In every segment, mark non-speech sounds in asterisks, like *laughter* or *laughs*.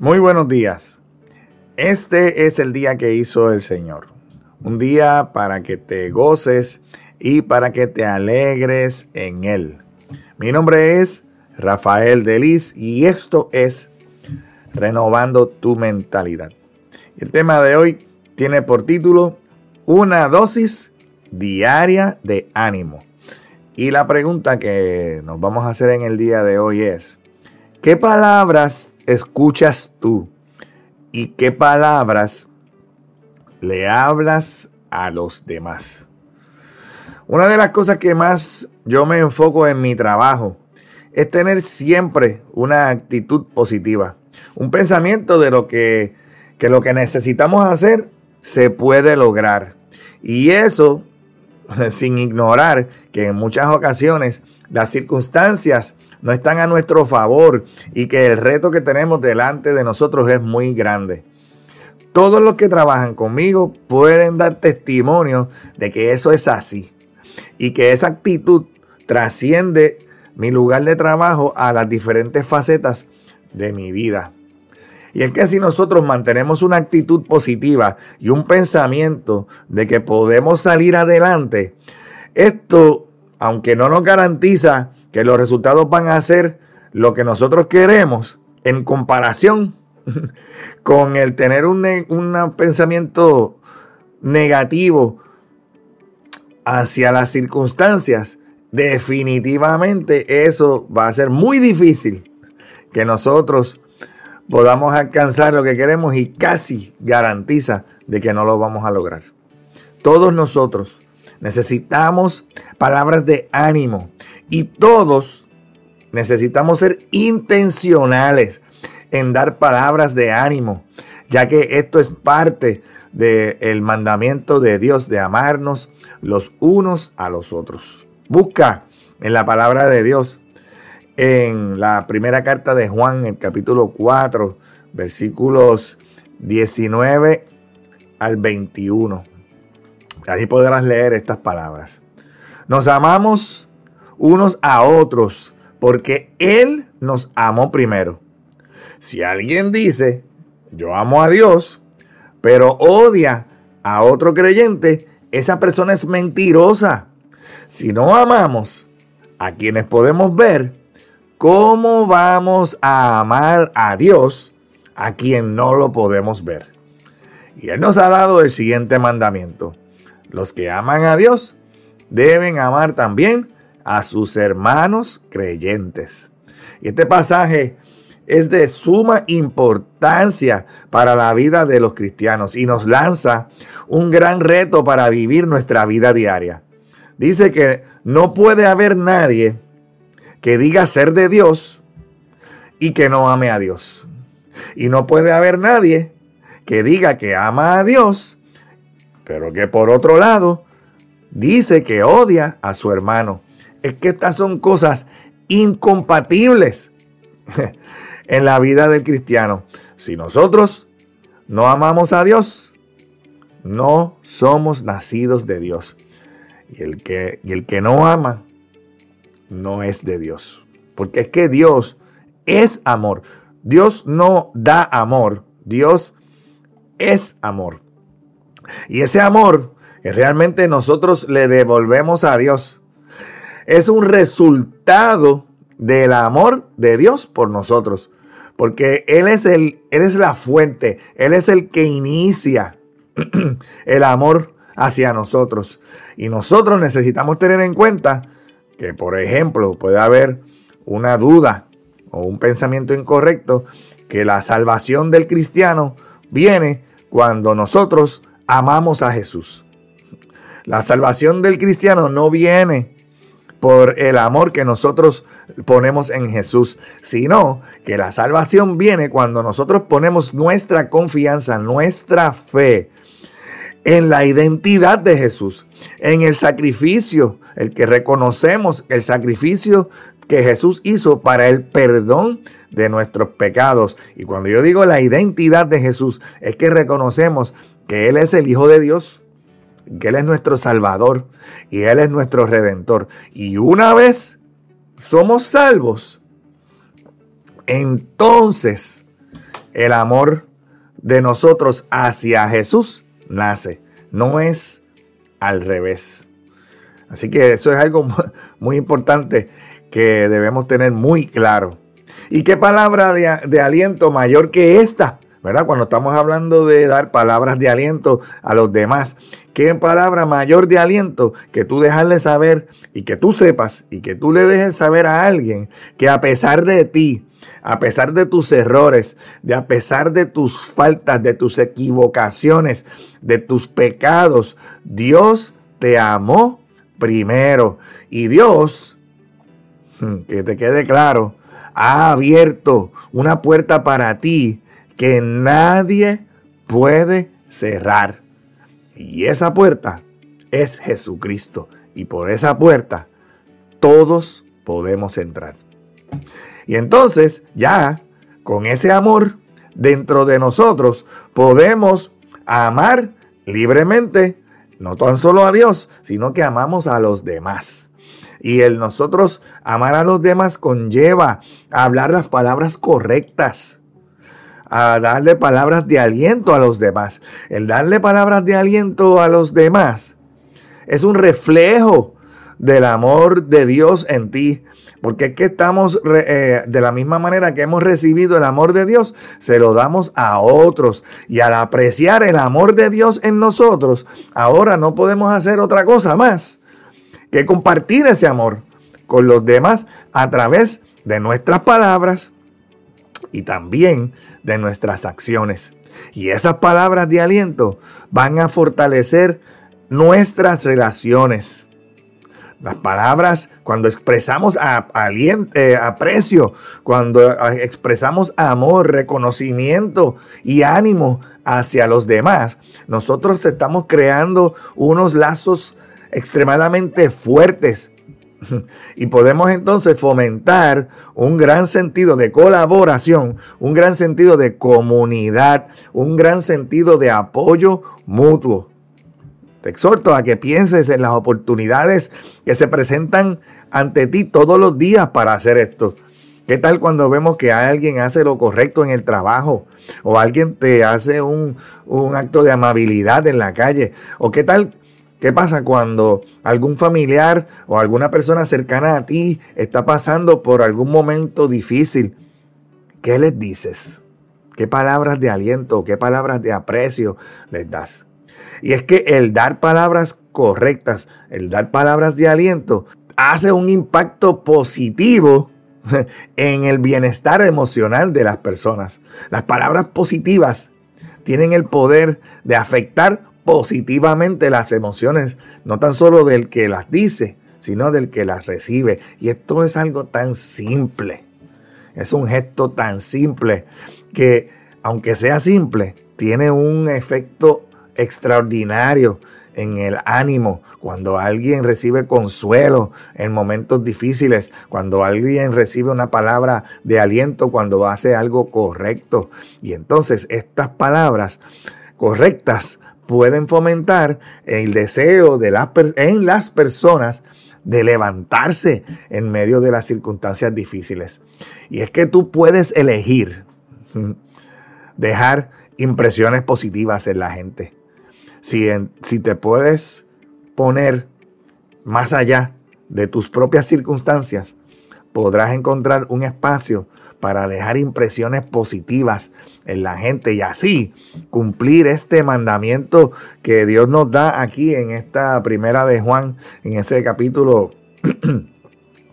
Muy buenos días. Este es el día que hizo el Señor. Un día para que te goces y para que te alegres en Él. Mi nombre es Rafael Delis y esto es Renovando tu mentalidad. El tema de hoy tiene por título Una dosis diaria de ánimo. Y la pregunta que nos vamos a hacer en el día de hoy es, ¿qué palabras escuchas tú y qué palabras le hablas a los demás. Una de las cosas que más yo me enfoco en mi trabajo es tener siempre una actitud positiva, un pensamiento de lo que, que lo que necesitamos hacer se puede lograr. Y eso *laughs* sin ignorar que en muchas ocasiones las circunstancias no están a nuestro favor y que el reto que tenemos delante de nosotros es muy grande. Todos los que trabajan conmigo pueden dar testimonio de que eso es así y que esa actitud trasciende mi lugar de trabajo a las diferentes facetas de mi vida. Y es que si nosotros mantenemos una actitud positiva y un pensamiento de que podemos salir adelante, esto, aunque no nos garantiza que los resultados van a ser lo que nosotros queremos en comparación *laughs* con el tener un, un pensamiento negativo hacia las circunstancias, definitivamente eso va a ser muy difícil que nosotros podamos alcanzar lo que queremos y casi garantiza de que no lo vamos a lograr. Todos nosotros necesitamos palabras de ánimo y todos necesitamos ser intencionales en dar palabras de ánimo, ya que esto es parte del mandamiento de Dios de amarnos los unos a los otros. Busca en la palabra de Dios en la primera carta de Juan, el capítulo 4, versículos 19 al 21. Ahí podrás leer estas palabras. Nos amamos unos a otros porque Él nos amó primero. Si alguien dice, yo amo a Dios, pero odia a otro creyente, esa persona es mentirosa. Si no amamos a quienes podemos ver, ¿cómo vamos a amar a Dios a quien no lo podemos ver? Y Él nos ha dado el siguiente mandamiento. Los que aman a Dios deben amar también a sus hermanos creyentes. Y este pasaje es de suma importancia para la vida de los cristianos y nos lanza un gran reto para vivir nuestra vida diaria. Dice que no puede haber nadie que diga ser de Dios y que no ame a Dios. Y no puede haber nadie que diga que ama a Dios, pero que por otro lado dice que odia a su hermano. Es que estas son cosas incompatibles *laughs* en la vida del cristiano. Si nosotros no amamos a Dios, no somos nacidos de Dios. Y el que, y el que no ama, no es de Dios. Porque es que Dios es amor. Dios no da amor, Dios es amor. Y ese amor que realmente nosotros le devolvemos a Dios es un resultado del amor de Dios por nosotros. Porque Él es, el, Él es la fuente, Él es el que inicia *clears throat* el amor hacia nosotros. Y nosotros necesitamos tener en cuenta que, por ejemplo, puede haber una duda o un pensamiento incorrecto que la salvación del cristiano viene cuando nosotros amamos a Jesús. La salvación del cristiano no viene por el amor que nosotros ponemos en Jesús, sino que la salvación viene cuando nosotros ponemos nuestra confianza, nuestra fe en la identidad de Jesús, en el sacrificio, el que reconocemos el sacrificio que Jesús hizo para el perdón de nuestros pecados. Y cuando yo digo la identidad de Jesús, es que reconocemos que Él es el Hijo de Dios, que Él es nuestro Salvador y Él es nuestro Redentor. Y una vez somos salvos, entonces el amor de nosotros hacia Jesús nace. No es al revés. Así que eso es algo muy importante que debemos tener muy claro. ¿Y qué palabra de, aliento mayor que esta? ¿Verdad? Cuando estamos hablando de dar palabras de aliento a los demás, ¿qué palabra mayor de aliento que tú dejarle saber y que tú sepas y que tú le dejes saber a alguien que a pesar de ti, a pesar de tus errores, de a pesar de tus faltas, de tus equivocaciones, de tus pecados, Dios te amó primero. Y Dios, hmm, que te quede claro, ha abierto una puerta para ti que nadie puede cerrar. Y esa puerta es Jesucristo. Y por esa puerta todos podemos entrar. Y entonces ya con ese amor dentro de nosotros podemos amar libremente, no tan solo a Dios, sino que amamos a los demás. Y el nosotros amar a los demás conlleva hablar las palabras correctas, a darle palabras de aliento a los demás. El darle palabras de aliento a los demás es un reflejo del amor de Dios en ti. Porque es que estamos, eh, de la misma manera que hemos recibido el amor de Dios, se lo damos a otros. Y al apreciar el amor de Dios en nosotros, ahora no podemos hacer otra cosa más que compartir ese amor con los demás a través de nuestras palabras y también de nuestras acciones. Y esas palabras de aliento van a fortalecer nuestras relaciones. Las palabras, cuando expresamos eh, aprecio, cuando eh, expresamos amor, reconocimiento y ánimo hacia los demás, nosotros estamos creando unos lazos extremadamente fuertes. Y podemos entonces fomentar un gran sentido de colaboración, un gran sentido de comunidad, un gran sentido de apoyo mutuo. Te exhorto a que pienses en las oportunidades que se presentan ante ti todos los días para hacer esto. ¿Qué tal cuando vemos que alguien hace lo correcto en el trabajo? O alguien te hace un, acto de amabilidad en la calle. ¿O qué tal ¿Qué pasa cuando algún familiar o alguna persona cercana a ti está pasando por algún momento difícil? ¿Qué les dices? ¿Qué palabras de aliento, qué palabras de aprecio les das? Y es que el dar palabras correctas, el dar palabras de aliento, hace un impacto positivo *laughs* en el bienestar emocional de las personas. Las palabras positivas tienen el poder de afectar positivamente las emociones, no tan solo del que las dice, sino del que las recibe. Y esto es algo tan simple. Es un gesto tan simple que, aunque sea simple, tiene un efecto extraordinario en el ánimo, cuando alguien recibe consuelo en momentos difíciles, cuando alguien recibe una palabra de aliento cuando hace algo correcto. Y entonces estas palabras correctas pueden fomentar el deseo de las, en las personas de levantarse en medio de las circunstancias difíciles. Y es que tú puedes elegir dejar impresiones positivas en la gente si, te puedes poner más allá de tus propias circunstancias, podrás encontrar un espacio para dejar impresiones positivas en la gente y así cumplir este mandamiento que Dios nos da aquí en esta primera de Juan, en ese capítulo *clears throat*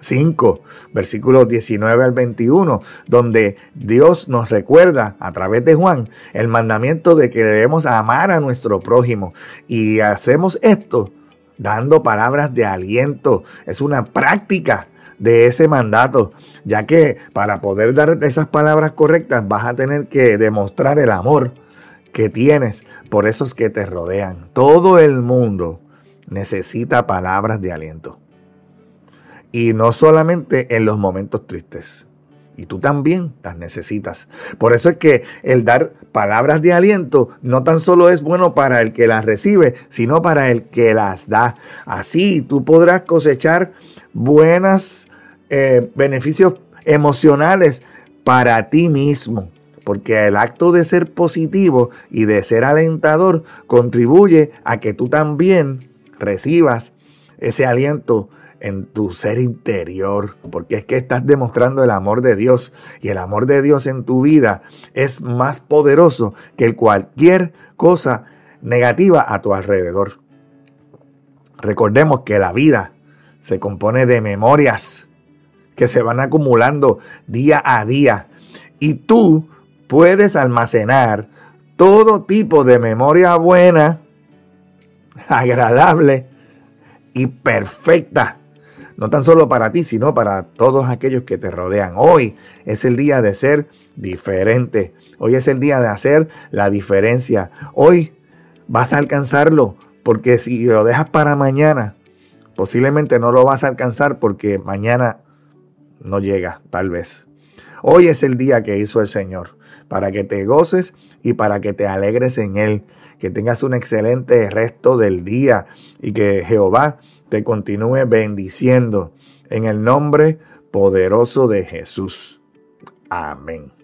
5, versículos 19 al 21, donde Dios nos recuerda a través de Juan el mandamiento de que debemos amar a nuestro prójimo. Y hacemos esto dando palabras de aliento. Es una práctica de ese mandato, ya que para poder dar esas palabras correctas vas a tener que demostrar el amor que tienes por esos que te rodean. Todo el mundo necesita palabras de aliento. Y no solamente en los momentos tristes. Y tú también las necesitas. Por eso es que el dar palabras de aliento no tan solo es bueno para el que las recibe, sino para el que las da. Así tú podrás cosechar buenos eh, beneficios emocionales para ti mismo, porque el acto de ser positivo y de ser alentador contribuye a que tú también recibas ese aliento en tu ser interior, porque es que estás demostrando el amor de Dios y el amor de Dios en tu vida es más poderoso que cualquier cosa negativa a tu alrededor. Recordemos que la vida se compone de memorias que se van acumulando día a día y tú puedes almacenar todo tipo de memoria buena, agradable y perfecta no tan solo para ti, sino para todos aquellos que te rodean. Hoy es el día de ser diferente. Hoy es el día de hacer la diferencia. Hoy vas a alcanzarlo, porque si lo dejas para mañana, posiblemente no lo vas a alcanzar porque mañana no llega, tal vez. Hoy es el día que hizo el Señor, para que te goces y para que te alegres en Él, que tengas un excelente resto del día y que Jehová te continúe bendiciendo en el nombre poderoso de Jesús. Amén.